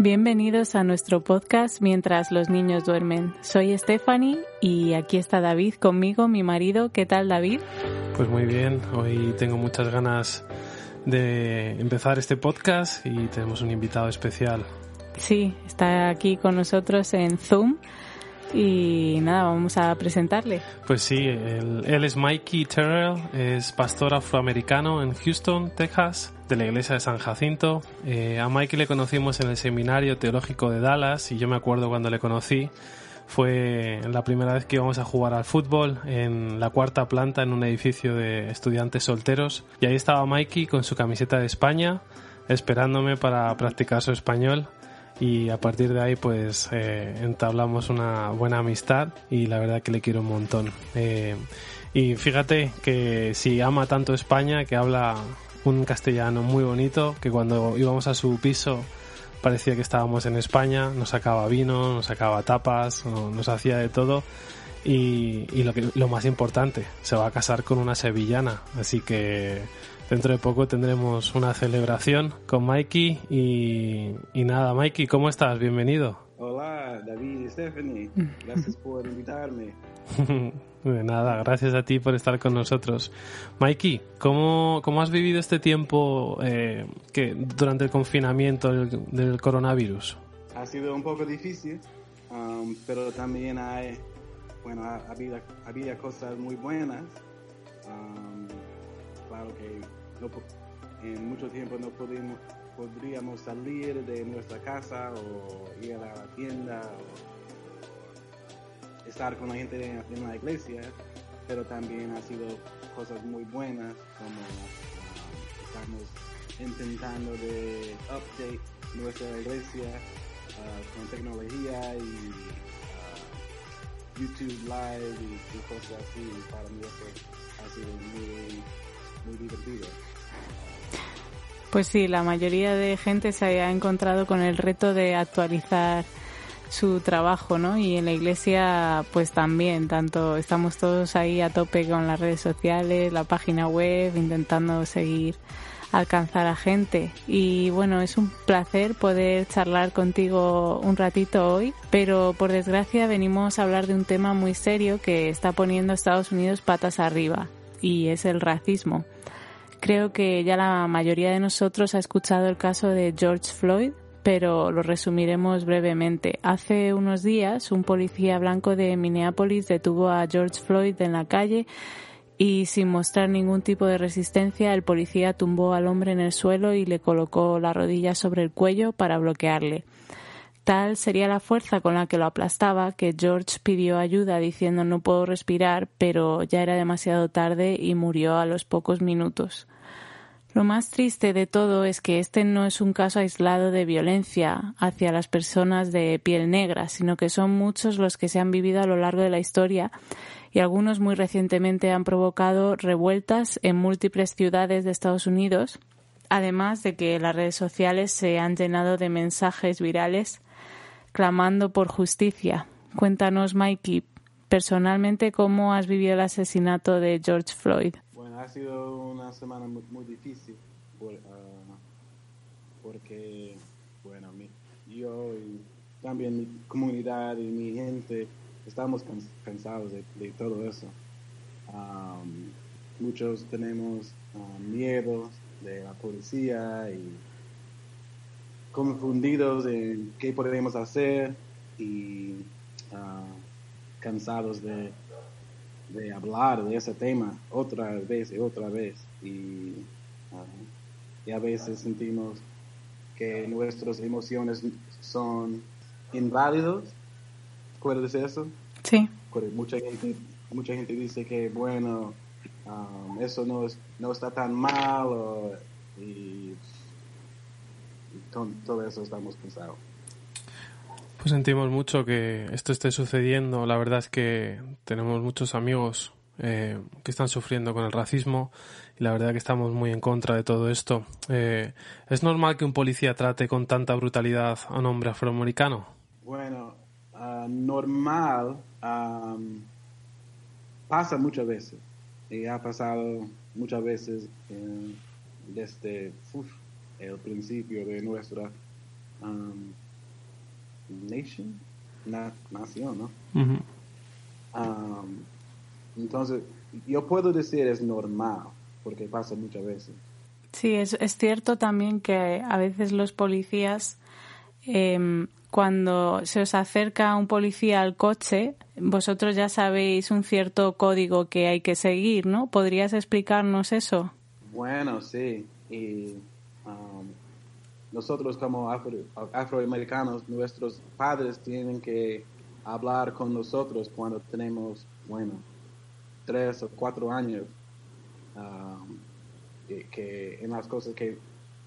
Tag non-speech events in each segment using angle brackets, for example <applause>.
Bienvenidos a nuestro podcast Mientras los niños duermen. Soy Stephanie y aquí está David conmigo, mi marido. ¿Qué tal David? Pues muy bien, hoy tengo muchas ganas de empezar este podcast y tenemos un invitado especial. Sí, está aquí con nosotros en Zoom y nada, vamos a presentarle. Pues sí, él, él es Mikey Terrell, es pastor afroamericano en Houston, Texas, de la iglesia de San Jacinto. Eh, a Mikey le conocimos en el seminario teológico de Dallas y yo me acuerdo cuando le conocí. Fue la primera vez que íbamos a jugar al fútbol en la cuarta planta en un edificio de estudiantes solteros. Y ahí estaba Mikey con su camiseta de España, esperándome para practicar su español y a partir de ahí pues eh, entablamos una buena amistad y la verdad que le quiero un montón. Eh, y fíjate que si ama tanto España, que habla un castellano muy bonito, que cuando íbamos a su piso parecía que estábamos en España, nos sacaba vino, nos sacaba tapas, nos hacía de todo. Y, y lo, que, lo más importante, se va a casar con una sevillana, así que Dentro de poco tendremos una celebración con Mikey y, y nada, Mikey, ¿cómo estás? Bienvenido. Hola, David y Stephanie. <laughs> Gracias por invitarme. De <laughs> nada, gracias a ti por estar con nosotros. Mikey, ¿cómo, cómo has vivido este tiempo eh, que durante el confinamiento del, del, coronavirus? Ha sido un poco difícil, um, pero también hay, bueno, había, había cosas muy buenas. Um, que en mucho tiempo no podíamos, podríamos salir de nuestra casa o ir a la tienda o estar con la gente en, la iglesia, pero también ha sido cosas muy buenas como uh, estamos intentando de update nuestra iglesia uh, con tecnología y uh, YouTube Live y, y, cosas así. Para mí eso ha sido muy, Pues sí, la mayoría de gente se ha encontrado con el reto de actualizar su trabajo, ¿no? Y en la iglesia, pues también, tanto estamos todos ahí a tope con las redes sociales, la página web, intentando seguir alcanzar a gente. Y bueno, es un placer poder charlar contigo un ratito hoy, pero por desgracia venimos a hablar de un tema muy serio que está poniendo Estados Unidos patas arriba, y es el racismo. Creo que ya la mayoría de nosotros ha escuchado el caso de George Floyd, pero lo resumiremos brevemente. Hace unos días, un policía blanco de Minneapolis detuvo a George Floyd en la calle y sin mostrar ningún tipo de resistencia, el policía tumbó al hombre en el suelo y le colocó la rodilla sobre el cuello para bloquearle. Tal sería la fuerza con la que lo aplastaba que George pidió ayuda diciendo no puedo respirar, pero ya era demasiado tarde y murió a los pocos minutos. Lo más triste de todo es que este no es un caso aislado de violencia hacia las personas de piel negra, sino que son muchos los que se han vivido a lo largo de la historia y algunos muy recientemente han provocado revueltas en múltiples ciudades de Estados Unidos, además de que las redes sociales se han llenado de mensajes virales clamando por justicia. Cuéntanos, Mikey, personalmente, ¿cómo has vivido el asesinato de George Floyd? Bueno, ha sido una semana muy, difícil uh, porque, bueno, mi, yo y también mi comunidad y mi gente estamos cansados de, todo eso. Um, muchos tenemos uh, miedo de la policía y confundidos en qué podemos hacer y uh, cansados de, de, hablar de ese tema otra vez y otra vez. Y, uh, y a veces sentimos que nuestras emociones son inválidos. ¿Puedes decir eso? Sí. Mucha gente, mucha gente dice que, bueno, um, eso no, es, no está tan mal o, y con todo eso estamos cansados. Pues sentimos mucho que esto esté sucediendo. La verdad es que tenemos muchos amigos eh, que están sufriendo con el racismo y la verdad que estamos muy en contra de todo esto. Eh, ¿Es normal que un policía trate con tanta brutalidad a un hombre afroamericano? Bueno, uh, normal um, pasa muchas veces y ha pasado muchas veces eh, desde uf, el principio de nuestra um, nation, na, nación, ¿no? Um, entonces, yo puedo decir es normal, porque pasa muchas veces. Sí, es, es cierto también que a veces los policías, eh, cuando se os acerca un policía al coche, vosotros ya sabéis un cierto código que hay que seguir, ¿no? ¿Podrías explicarnos eso? Bueno, sí. Y nosotros como afroamericanos, nuestros padres tienen que hablar con nosotros cuando tenemos, bueno, tres o cuatro años, um, que, en las cosas que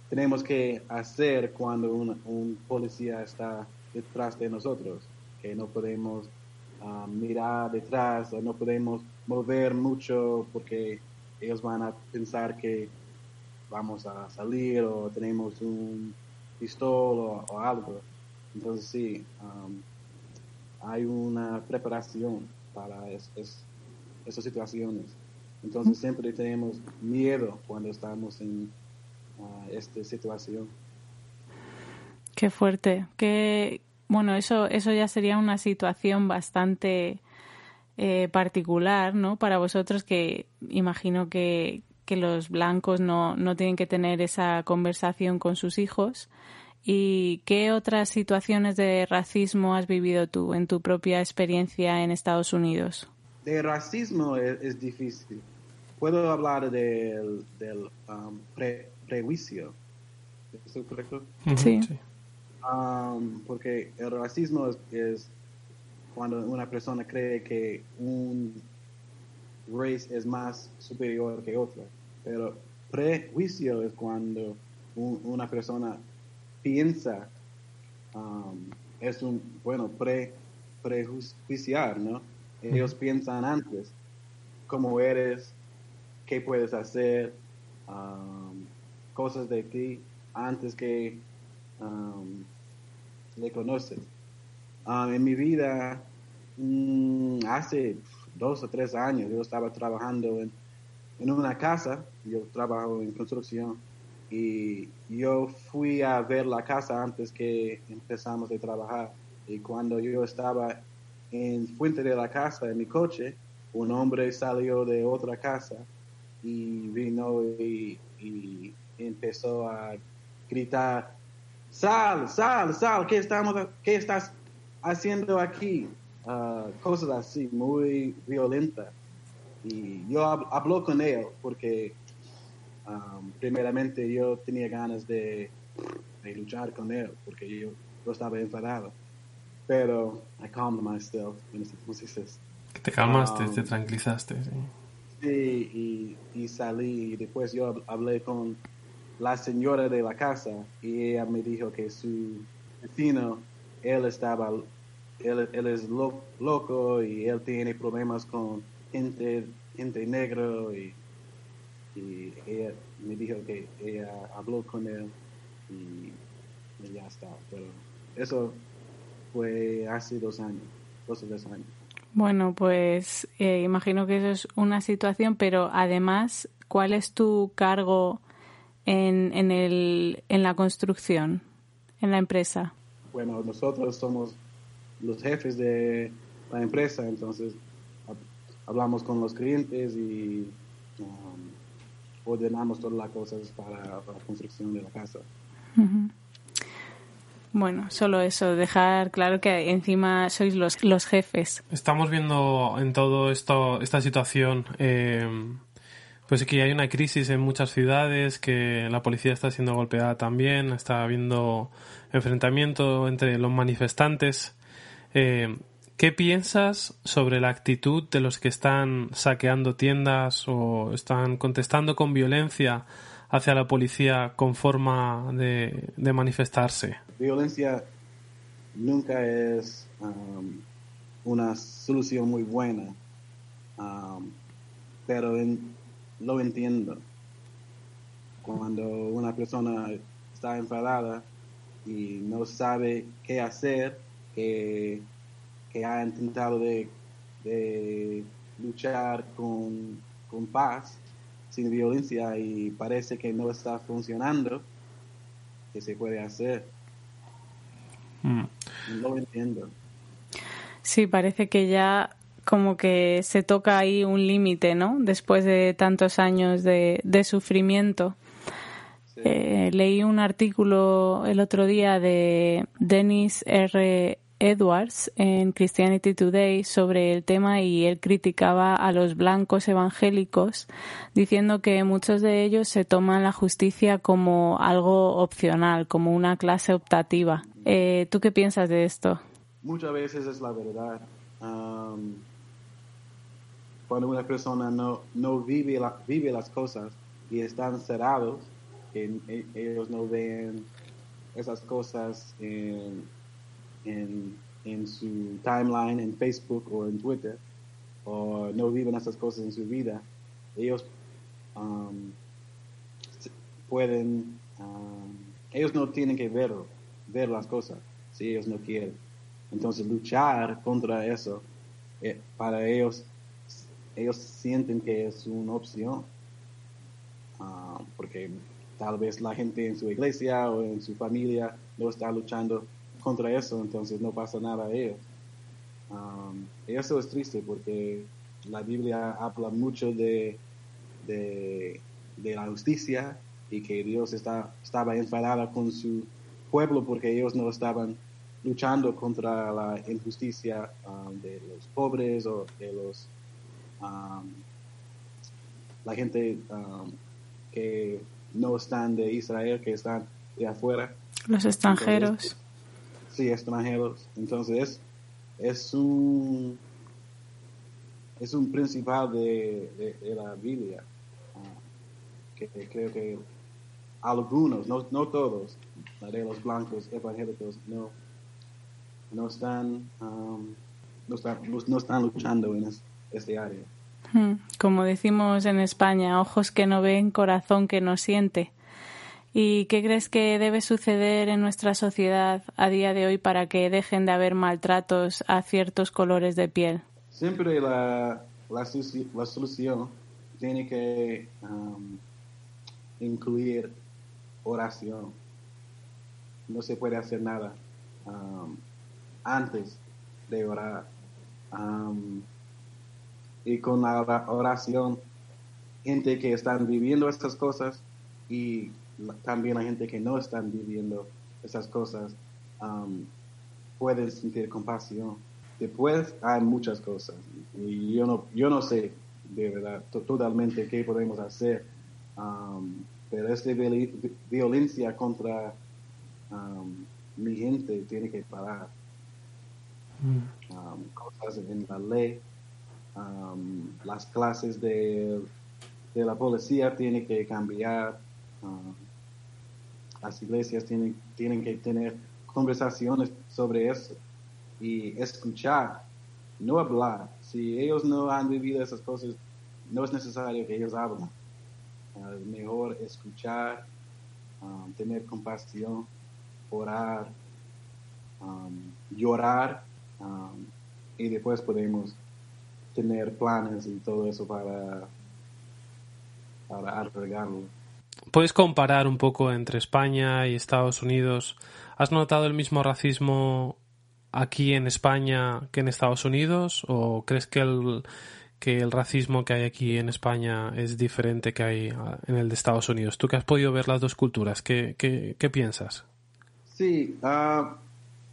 tenemos que hacer cuando un, policía está detrás de nosotros, que no podemos um, mirar detrás o no podemos mover mucho porque ellos van a pensar que vamos a salir o tenemos un pistola o, algo. Entonces sí, um, hay una preparación para esas situaciones. Entonces siempre tenemos miedo cuando estamos en uh, esta situación. Qué fuerte. Qué, bueno, eso, eso ya sería una situación bastante eh, particular, ¿no? Para vosotros que imagino que, que los blancos no, no tienen que tener esa conversación con sus hijos. ¿Y qué otras situaciones de racismo has vivido tú en tu propia experiencia en Estados Unidos? De racismo es, difícil. Puedo hablar del, del um, prejuicio. ¿Es correcto? Sí. Um, porque el racismo es, cuando una persona cree que un race es más superior que otra. Pero prejuicio es cuando una persona piensa, um, es un, bueno, pre, prejuiciar, ¿no? Ellos piensan antes cómo eres, qué puedes hacer, um, cosas de ti antes que um, le conoces. en mi vida, mm, hace dos o tres años, yo estaba trabajando en, en una casa, yo trabajo en construcción, y yo fui a ver la casa antes que empezamos a trabajar. Y cuando yo estaba en fuente de la casa en mi coche, un hombre salió de otra casa y vino y, empezó a gritar, sal, sal, sal, ¿qué, estamos, qué estás haciendo aquí? Ah, cosas así, muy violentas. Y yo hablo con él porque Um, primeramente yo tenía ganas de, luchar con él porque yo, yo, estaba enfadado. Pero I calmed myself. Te calmaste, te um, tranquilizaste. Sí, y, y, salí y después yo hablé con la señora de la casa y ella me dijo que su vecino, él estaba, él, él es loco y él tiene problemas con gente, gente negro y y ella me dijo que ella habló con él y, ya está. Pero eso fue hace dos años, dos o tres años. Bueno, pues eh, imagino que eso es una situación, pero además, ¿cuál es tu cargo en, en, el, en la construcción, en la empresa? Bueno, nosotros somos los jefes de la empresa, entonces hablamos con los clientes y um, ordenamos todas las cosas para, la construcción de la casa. Bueno, solo eso, dejar claro que encima sois los, los jefes. Estamos viendo en todo esto, esta situación, eh, pues que hay una crisis en muchas ciudades, que la policía está siendo golpeada también, está habiendo enfrentamiento entre los manifestantes. Eh, ¿Qué piensas sobre la actitud de los que están saqueando tiendas o están contestando con violencia hacia la policía con forma de, manifestarse? Violencia nunca es um, una solución muy buena, um, pero lo entiendo. Cuando una persona está enfadada y no sabe qué hacer, que que ha intentado de, luchar con, paz, sin violencia, y parece que no está funcionando, ¿qué se puede hacer? Mm. lo entiendo. Sí, parece que ya como que se toca ahí un límite, ¿no? Después de tantos años de, de sufrimiento. Eh, leí un artículo el otro día de Dennis R. Edwards en Christianity Today sobre el tema y él criticaba a los blancos evangélicos diciendo que muchos de ellos se toman la justicia como algo opcional, como una clase optativa. Eh, ¿Tú qué piensas de esto? Muchas veces es la verdad. cuando una persona no, no vive, vive las cosas y están cerrados, ellos no ven esas cosas en, en, su timeline en Facebook o en Twitter, o no viven esas cosas en su vida, ellos um, pueden, um, ellos no tienen que ver, ver las cosas si ellos no quieren. Entonces luchar contra eso, eh, para ellos, ellos sienten que es una opción, uh, porque tal vez la gente en su iglesia o en su familia no está luchando contra eso, entonces no pasa nada a ellos. Um, eso es triste porque la Biblia habla mucho de, de, la justicia y que Dios está, estaba enfadada con su pueblo porque ellos no estaban luchando contra la injusticia um, de los pobres o de los um, la gente que no están de Israel, que están de afuera. Los extranjeros. Sí, extranjeros. Entonces, es un, es un principal de, la Biblia, ah, que creo que algunos, no, no todos, los blancos evangélicos, no, no están, um, no están, no están luchando en este área. Hmm. Como decimos en España, ojos que no ven, corazón que no siente. ¿Y qué crees que debe suceder en nuestra sociedad a día de hoy para que dejen de haber maltratos a ciertos colores de piel? Siempre la, la, solución tiene que um, incluir oración. No se puede hacer nada um, antes de orar. Um, y con la oración, gente que están viviendo estas cosas y también la gente que no están viviendo esas cosas um, pueden sentir compasión. Después hay muchas cosas y yo no, yo no sé de verdad totalmente qué podemos hacer, um, pero esta violencia contra um, mi gente tiene que parar. Mm. Um, cosas en la ley las clases de, de, la policía tienen que cambiar, las iglesias tienen, tienen que tener conversaciones sobre eso y escuchar, no hablar. Si ellos no han vivido esas cosas, no es necesario que ellos hablen. es mejor escuchar, tener compasión, orar, llorar y después podemos tener planes y todo eso para, para arreglarlo. ¿Puedes comparar un poco entre España y Estados Unidos? ¿Has notado el mismo racismo aquí en España que en Estados Unidos? ¿O crees que el, que el racismo que hay aquí en España es diferente que hay ah, en el de Estados Unidos? Tú que has podido ver las dos culturas, ¿qué, qué, piensas? Sí, uh,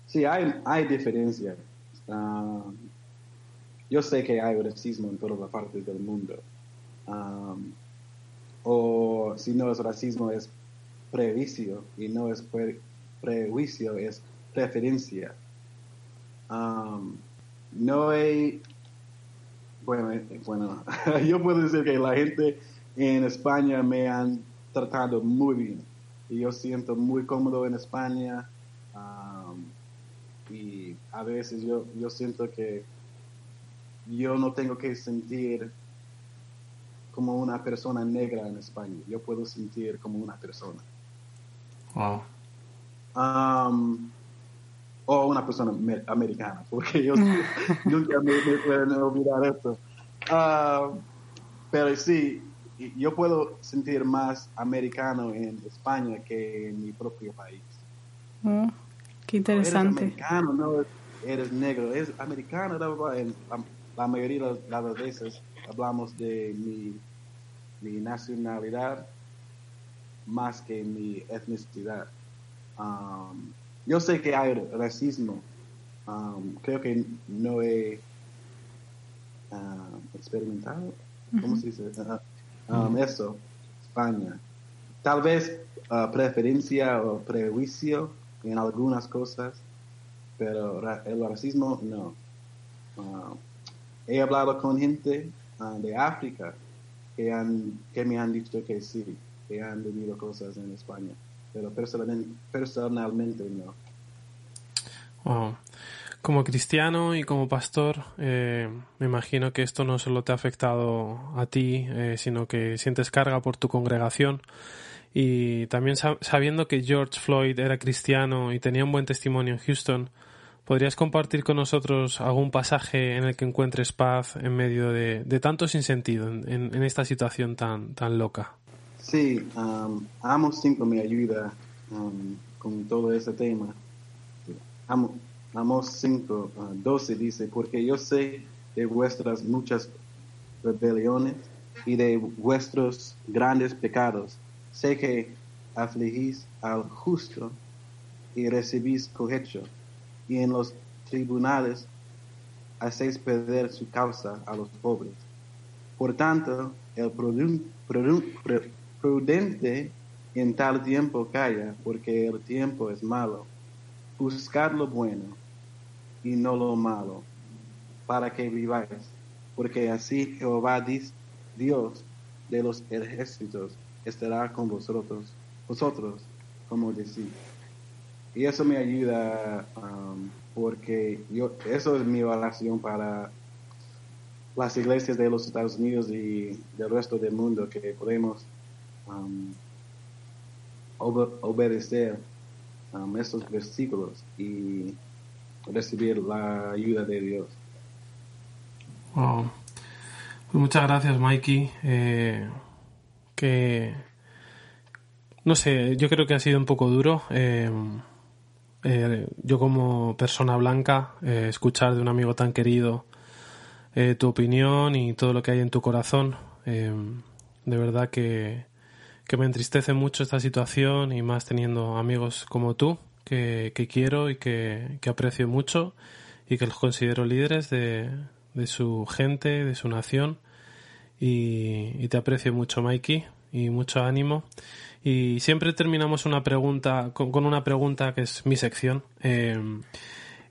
sí hay, hay diferencias. Ah, yo sé que hay racismo en todas las partes del mundo. O si no es racismo, es prejuicio, y no es prejuicio, es preferencia. Um, no hay, bueno, eh, bueno <laughs> yo puedo decir que la gente en España me han tratado muy bien y yo siento muy cómodo en España um, y a veces yo, yo siento que yo no tengo que sentir como una persona negra en España. Yo puedo sentir como una persona. Wow. Um, o una persona americana, porque yo <laughs> nunca me, pueden olvidar esto. Uh, pero sí, yo puedo sentir más americano en España que en mi propio país. Mm. Qué interesante. Eres americano, no eres negro, eres americano. En la, mayoría de las veces hablamos de mi, mi nacionalidad más que mi etnicidad. Um, yo sé que hay racismo. Um, creo que no he uh, experimentado. ¿Cómo se dice? Uh, um, eso, España. Tal vez uh, preferencia o prejuicio en algunas cosas, pero el racismo no. he hablado con gente de África que, han, que me han dicho que sí, que han vivido cosas en España, pero personalmente, no. Como cristiano y como pastor, eh, me imagino que esto no solo te ha afectado a ti, eh, sino que sientes carga por tu congregación. Y también sabiendo que George Floyd era cristiano y tenía un buen testimonio en Houston, ¿podrías compartir con nosotros algún pasaje en el que encuentres paz en medio de, tanto sinsentido en, en, esta situación tan, tan loca? Sí, um, Amos 5 me ayuda con todo ese tema. Amos 5, 12 uh, dice, porque yo sé de vuestras muchas rebeliones y de vuestros grandes pecados. Sé que afligís al justo y recibís cohecho, y en los tribunales hacéis perder su causa a los pobres. Por tanto, el prudente en tal tiempo calla, porque el tiempo es malo. Buscad lo bueno y no lo malo, para que viváis, porque así Jehová Dios de los ejércitos estará con vosotros, vosotros, como decís. Y eso me ayuda um, porque yo, eso es mi oración para las iglesias de los Estados Unidos y del resto del mundo, que podemos um, obedecer um, estos versículos y recibir la ayuda de Dios. Pues muchas gracias, Mikey. Eh, que no sé, yo creo que ha sido un poco duro. Eh, eh, yo como persona blanca, escuchar de un amigo tan querido tu opinión y todo lo que hay en tu corazón, de verdad que, que me entristece mucho esta situación y más teniendo amigos como tú que, quiero y que, aprecio mucho y que los considero líderes de, su gente, de su nación. Y, te aprecio mucho, Mikey, y mucho ánimo. Y siempre terminamos una pregunta con, una pregunta que es mi sección. Em,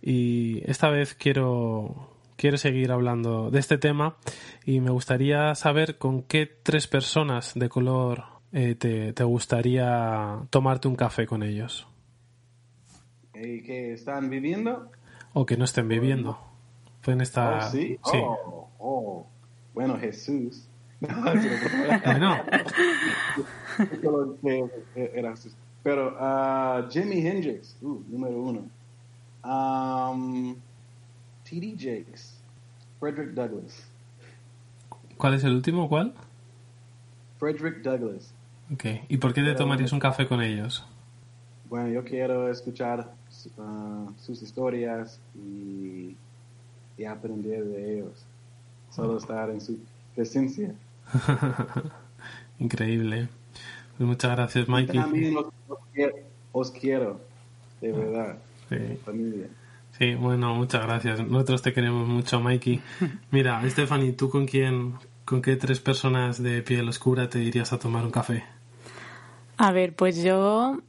y esta vez quiero, quiero seguir hablando de este tema y me gustaría saber con qué tres personas de color eh, te, te gustaría tomarte un café con ellos. ¿Y que están viviendo? O que no estén viviendo. Pueden estar. Oh, sí. Oh, oh. Bueno, Jesús. <laughs> bueno. Pero uh, Jimi Hendrix, uh, número uno. Um, T.D. Jakes, Frederick Douglass. ¿Cuál es el último? ¿Cuál? Frederick Douglass. Ok. ¿Y por qué te tomarías un café con ellos? Bueno, yo quiero escuchar uh, sus historias y, y, aprender de ellos. Solo estar en su presencia. <laughs> Increíble. Pues muchas gracias, Mikey. También os, quiero, de verdad, sí. familia. Sí, bueno, muchas gracias. Nosotros te queremos mucho, Mikey. <laughs> Mira, Stephanie, ¿tú con quién, con qué tres personas de piel oscura te irías a tomar un café? A ver, pues yo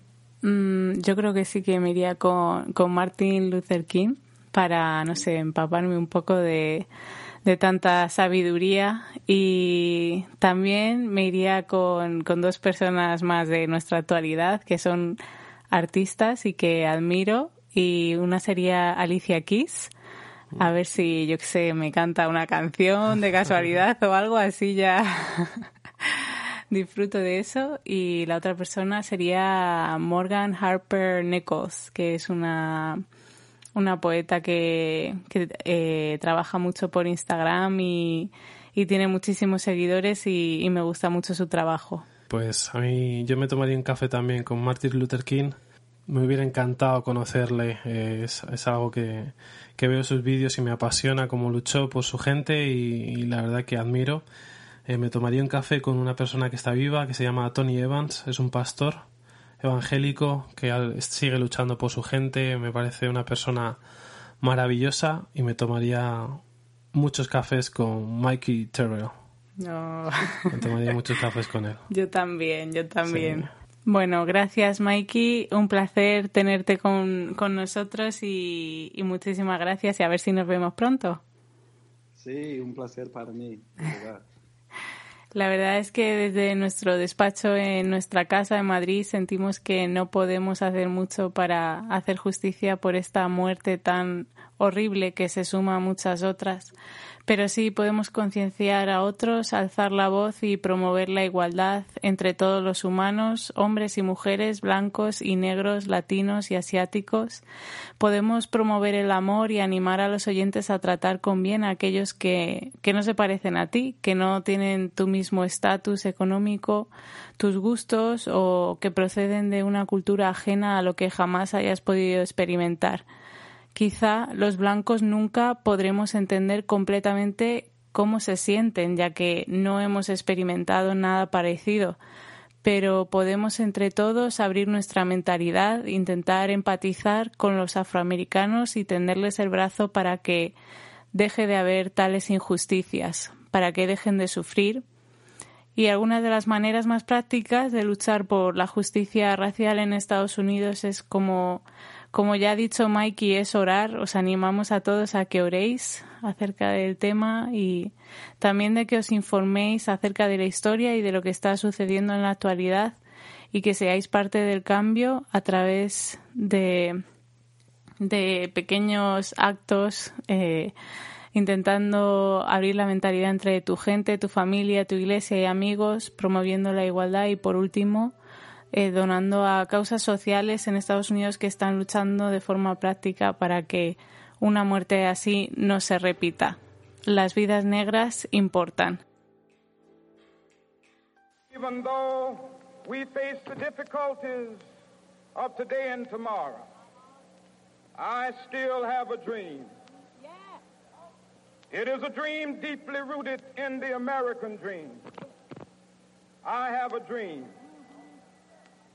Mm, yo creo que sí que me iría con, con Martin Luther King para, no sé, empaparme un poco de, de tanta sabiduría y también me iría con, con dos personas más de nuestra actualidad que son artistas y que admiro. Y una sería Alicia Keys. A ver si yo que sé me canta una canción de casualidad o algo así ya. <laughs> Disfruto de eso. Y la otra persona sería Morgan Harper Nichols, que es una, una poeta que, que eh, trabaja mucho por Instagram y, y tiene muchísimos seguidores y, me gusta mucho su trabajo. Pues a mí yo me tomaría un café también con Martin Luther King me hubiera encantado conocerle. Eh, es, es, algo que, que, veo sus vídeos y me apasiona cómo luchó por su gente y, y la verdad que admiro. Eh, me tomaría un café con una persona que está viva, que se llama Tony Evans, es un pastor evangélico que sigue luchando por su gente, me parece una persona maravillosa y me tomaría muchos cafés con Mikey Terrell. No. Me tomaría muchos cafés con él. <laughs> Yo también, yo también. Sí. Bueno, gracias Mikey, un placer tenerte con, con nosotros y, y, muchísimas gracias y a ver si nos vemos pronto. Sí, un placer para mí. <laughs> La verdad es que desde nuestro despacho en nuestra casa de Madrid sentimos que no podemos hacer mucho para hacer justicia por esta muerte tan horrible que se suma a muchas otras pero sí podemos concienciar a otros, alzar la voz y promover la igualdad entre todos los humanos, hombres y mujeres, blancos y negros, latinos y asiáticos. Podemos promover el amor y animar a los oyentes a tratar con bien a aquellos que, que no se parecen a ti, que no tienen tu mismo estatus económico, tus gustos o que proceden de una cultura ajena a lo que jamás hayas podido experimentar. Quizá los blancos nunca podremos entender completamente cómo se sienten, ya que no hemos experimentado nada parecido, pero podemos entre todos abrir nuestra mentalidad, intentar empatizar con los afroamericanos y tenderles el brazo para que deje de haber tales injusticias, para que dejen de sufrir. Y algunas de las maneras más prácticas de luchar por la justicia racial en Estados Unidos es como como ya ha dicho Mikey, es orar. Os animamos a todos a que oréis acerca del tema y también de que os informéis acerca de la historia y de lo que está sucediendo en la actualidad y que seáis parte del cambio a través de, pequeños actos. Eh, intentando abrir la mentalidad entre tu gente, tu familia, tu iglesia y amigos, promoviendo la igualdad y por último, eh, donando a causas sociales en Estados Unidos que están luchando de forma práctica para que una muerte así no se repita. Las vidas negras importan. Even though we face the difficulties of today and tomorrow, I still have a dream. It is a dream deeply rooted in the American dream. I have a dream